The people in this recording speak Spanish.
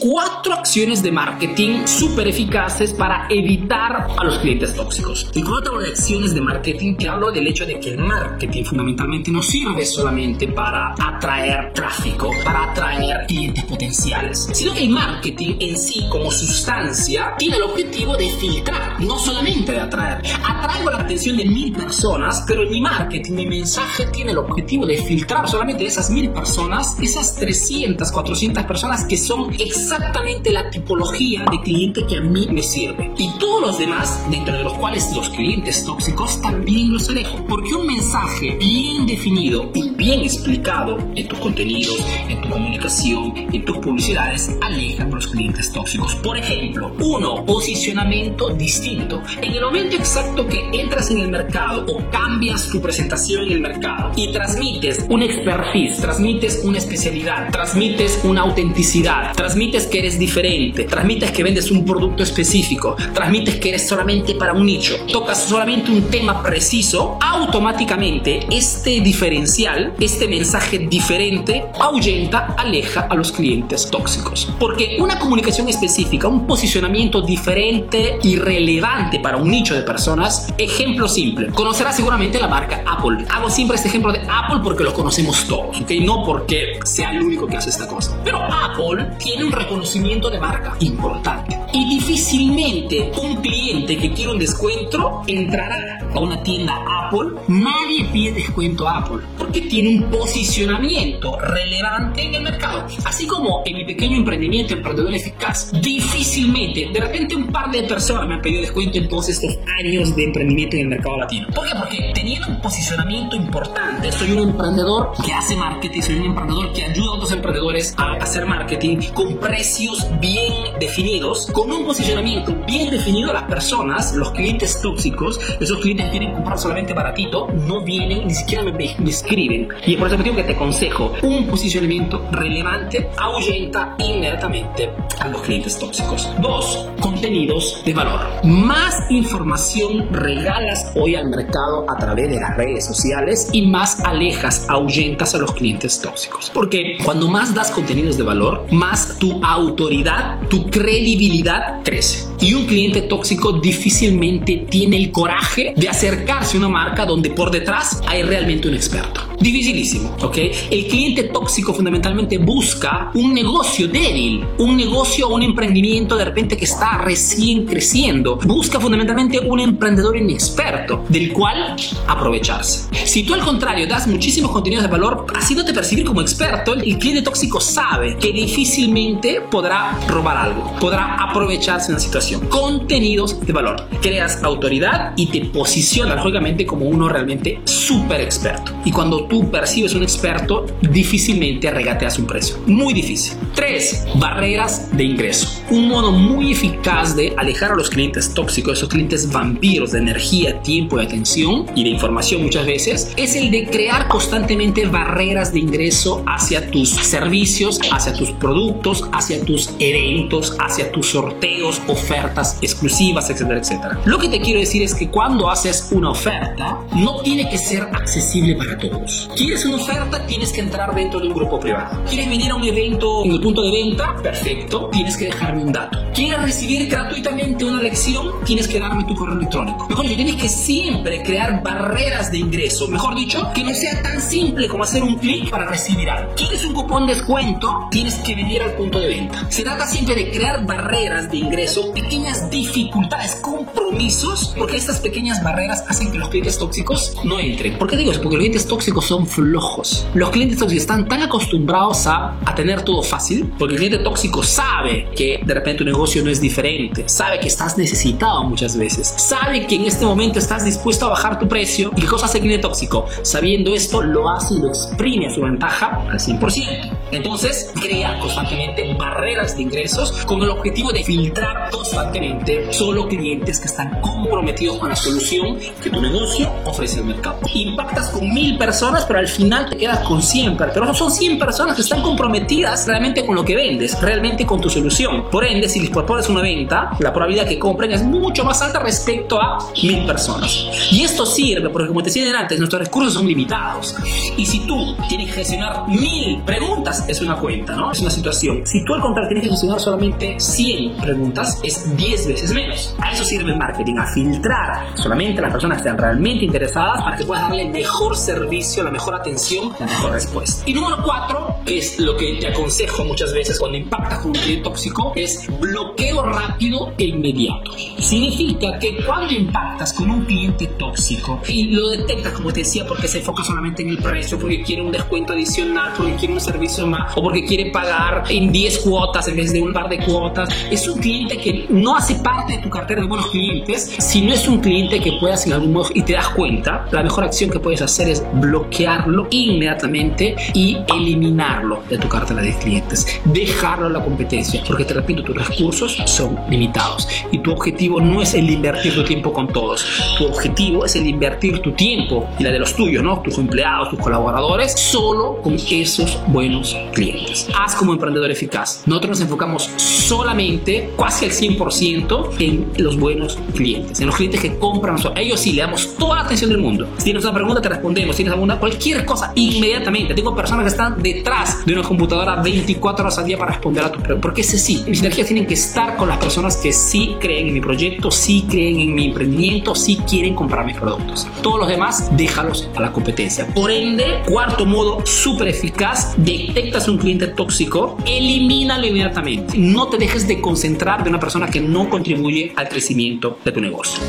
cuatro acciones de marketing súper eficaces para evitar a los clientes tóxicos. Y cuatro acciones de marketing te hablo del hecho de que el marketing fundamentalmente no sirve solamente para atraer tráfico, para atraer clientes potenciales, sino que el marketing en sí como sustancia tiene el objetivo de filtrar, no solamente de atraer. Atraigo la atención de mil personas, pero mi marketing, mi mensaje tiene el objetivo de filtrar solamente de esas mil personas, esas 300, 400 personas que son exactamente la tipología de cliente que a mí me sirve. Y todos los demás, dentro de los cuales los clientes tóxicos, también los alejo. Porque un mensaje bien definido y bien explicado en tus contenidos, en tu comunicación, en tus publicidades, aleja a los clientes tóxicos. Por ejemplo, uno, posicionamiento distinto. En el momento exacto que entras en el mercado o cambias tu presentación en el mercado y transmites un expertise, transmites una especialidad, transmites una autenticidad, transmites que eres diferente, transmites que vendes un producto específico, transmites que eres solamente para un nicho, tocas solamente un tema preciso, automáticamente este diferencial, este mensaje diferente, ahuyenta, aleja a los clientes tóxicos. Porque una comunicación específica, un posicionamiento diferente y relevante para un nicho de personas, ejemplo simple, conocerás seguramente la marca Apple. Hago siempre este ejemplo de Apple porque lo conocemos todos, ¿ok? No porque sea el único que hace esta cosa. Pero Apple tiene un reconocimiento de marca importante. Y difícilmente un cliente que quiere un descuento entrará a una tienda Apple. Nadie pide descuento a Apple porque tiene un posicionamiento relevante en el mercado. Así como en mi pequeño emprendimiento, Emprendedor Eficaz, difícilmente, de repente un par de personas me han pedido descuento en todos estos años de emprendimiento en el mercado latino. ¿Por qué? Porque teniendo un posicionamiento importante, soy un emprendedor que hace marketing, soy un emprendedor que ayuda a otros emprendedores a hacer marketing con precios bien definidos, con un posicionamiento bien definido, las personas, los clientes tóxicos, esos clientes que quieren comprar solamente baratito, no vienen, ni siquiera me, me escriben. Y es por eso motivo que te aconsejo un posicionamiento relevante, ahuyenta inmediatamente a los clientes tóxicos. Dos, contenidos de valor. Más información regalas hoy al mercado a través de las redes sociales y más alejas, ahuyentas a los clientes tóxicos. Porque cuando más das contenidos de valor, más tu autoridad, tu credibilidad crece. Y un cliente tóxico difícilmente tiene el coraje de acercarse a una marca donde por detrás hay realmente un experto. Dificilísimo, ¿ok? El cliente tóxico fundamentalmente busca un negocio débil, un negocio o un emprendimiento de repente que está recién creciendo. Busca fundamentalmente un emprendedor inexperto del cual aprovecharse. Si tú al contrario das muchísimos contenidos de valor haciéndote percibir como experto, el cliente tóxico sabe que difícilmente podrá robar algo, podrá aprovecharse de una situación. Contenidos de valor. Creas autoridad y te posicionas lógicamente como uno realmente súper experto. Y cuando tú percibes un experto, difícilmente regateas un precio. Muy difícil. 3. Barreras de ingreso. Un modo muy eficaz de alejar a los clientes tóxicos, esos clientes vampiros de energía, tiempo y atención y de información muchas veces, es el de crear constantemente barreras de ingreso hacia tus servicios, hacia tus productos, hacia tus eventos, hacia tus sorteos, ofertas exclusivas, etcétera, etcétera. Lo que te quiero decir es que cuando haces una oferta, no tiene que ser accesible para todos. ¿Quieres una oferta? Tienes que entrar dentro de un grupo privado. ¿Quieres venir a un evento en el punto de venta? Perfecto. Tienes que dejarme un dato. ¿Quieres recibir gratuitamente una lección? Tienes que darme tu correo electrónico. Mejor dicho, tienes que siempre crear barreras de ingreso. Mejor dicho, que no sea tan simple como hacer un clic para recibir algo. ¿Quieres un cupón de descuento? Tienes que venir al punto de venta. Se trata siempre de crear barreras de ingreso, pequeñas dificultades, compromisos, porque estas pequeñas barreras hacen que los clientes tóxicos no entren. ¿Por qué digo? Porque los clientes tóxicos son flojos. Los clientes tóxicos están tan acostumbrados a, a tener todo fácil, porque el cliente tóxico sabe que de repente un negocio no es diferente, sabe que estás necesitado muchas veces, sabe que en este momento estás dispuesto a bajar tu precio y qué cosa hace el cliente tóxico. Sabiendo esto, lo hace y lo exprime a su ventaja al 100%. Entonces, crea constantemente barreras de ingresos con el objetivo de filtrar constantemente solo clientes que están comprometidos con la solución que tu negocio ofrece al mercado. Impactas con mil personas pero al final te quedas con 100 pero son 100 personas que están comprometidas realmente con lo que vendes, realmente con tu solución. Por ende, si les propones una venta, la probabilidad que compren es mucho más alta respecto a mil personas. Y esto sirve porque, como te decía antes, nuestros recursos son limitados. Y si tú tienes que gestionar mil preguntas es una cuenta, ¿no? Es una situación. Si tú al contrario tienes que gestionar solamente 100 preguntas, es 10 veces menos. A eso sirve el marketing, a filtrar solamente a las personas que están realmente interesadas para que puedas darle mejor servicio, la mejor atención, la mejor respuesta. Y número 4 es lo que te aconsejo muchas veces cuando impactas con un cliente tóxico, es bloqueo rápido e inmediato. Significa que cuando impactas con un cliente tóxico y lo detectas, como te decía, porque se enfoca solamente en el precio, porque quiere un descuento adicional, porque quiere un servicio más o porque quiere pagar en 10 cuotas en vez de un par de cuotas, es un cliente que no hace parte de tu cartera de buenos clientes, si no es un cliente que puedas en algún modo y te das cuenta, la mejor acción que puedes hacer es bloquearlo inmediatamente y eliminarlo de tu cartera de clientes, dejarlo a la competencia, porque te repito, tus recursos son limitados y tu objetivo no es el invertir tu tiempo con todos, tu objetivo es el invertir tu tiempo y la de los tuyos, ¿no? tus empleados, tus colaboradores, solo con esos buenos clientes. Haz como emprendedor eficaz. Nosotros nos enfocamos solamente, casi al 100%, en los buenos clientes, en los clientes que compran. Ellos sí le damos toda la atención del mundo. Si tienes una pregunta, te respondemos. Si tienes alguna, cualquier cosa, inmediatamente. Tengo personas que están detrás de una computadora 24 horas al día para responder a tus preguntas. Porque ese sí, mis energías tienen que estar con las personas que sí creen en mi proyecto, sí creen en mi emprendimiento, sí quieren comprar mis productos. Todos los demás, déjalos a la competencia. Por ende, cuarto modo súper eficaz, detectas un cliente tóxico, elimínalo inmediatamente. No te dejes de concentrar de una persona que no contribuye al crecimiento de tu negocio.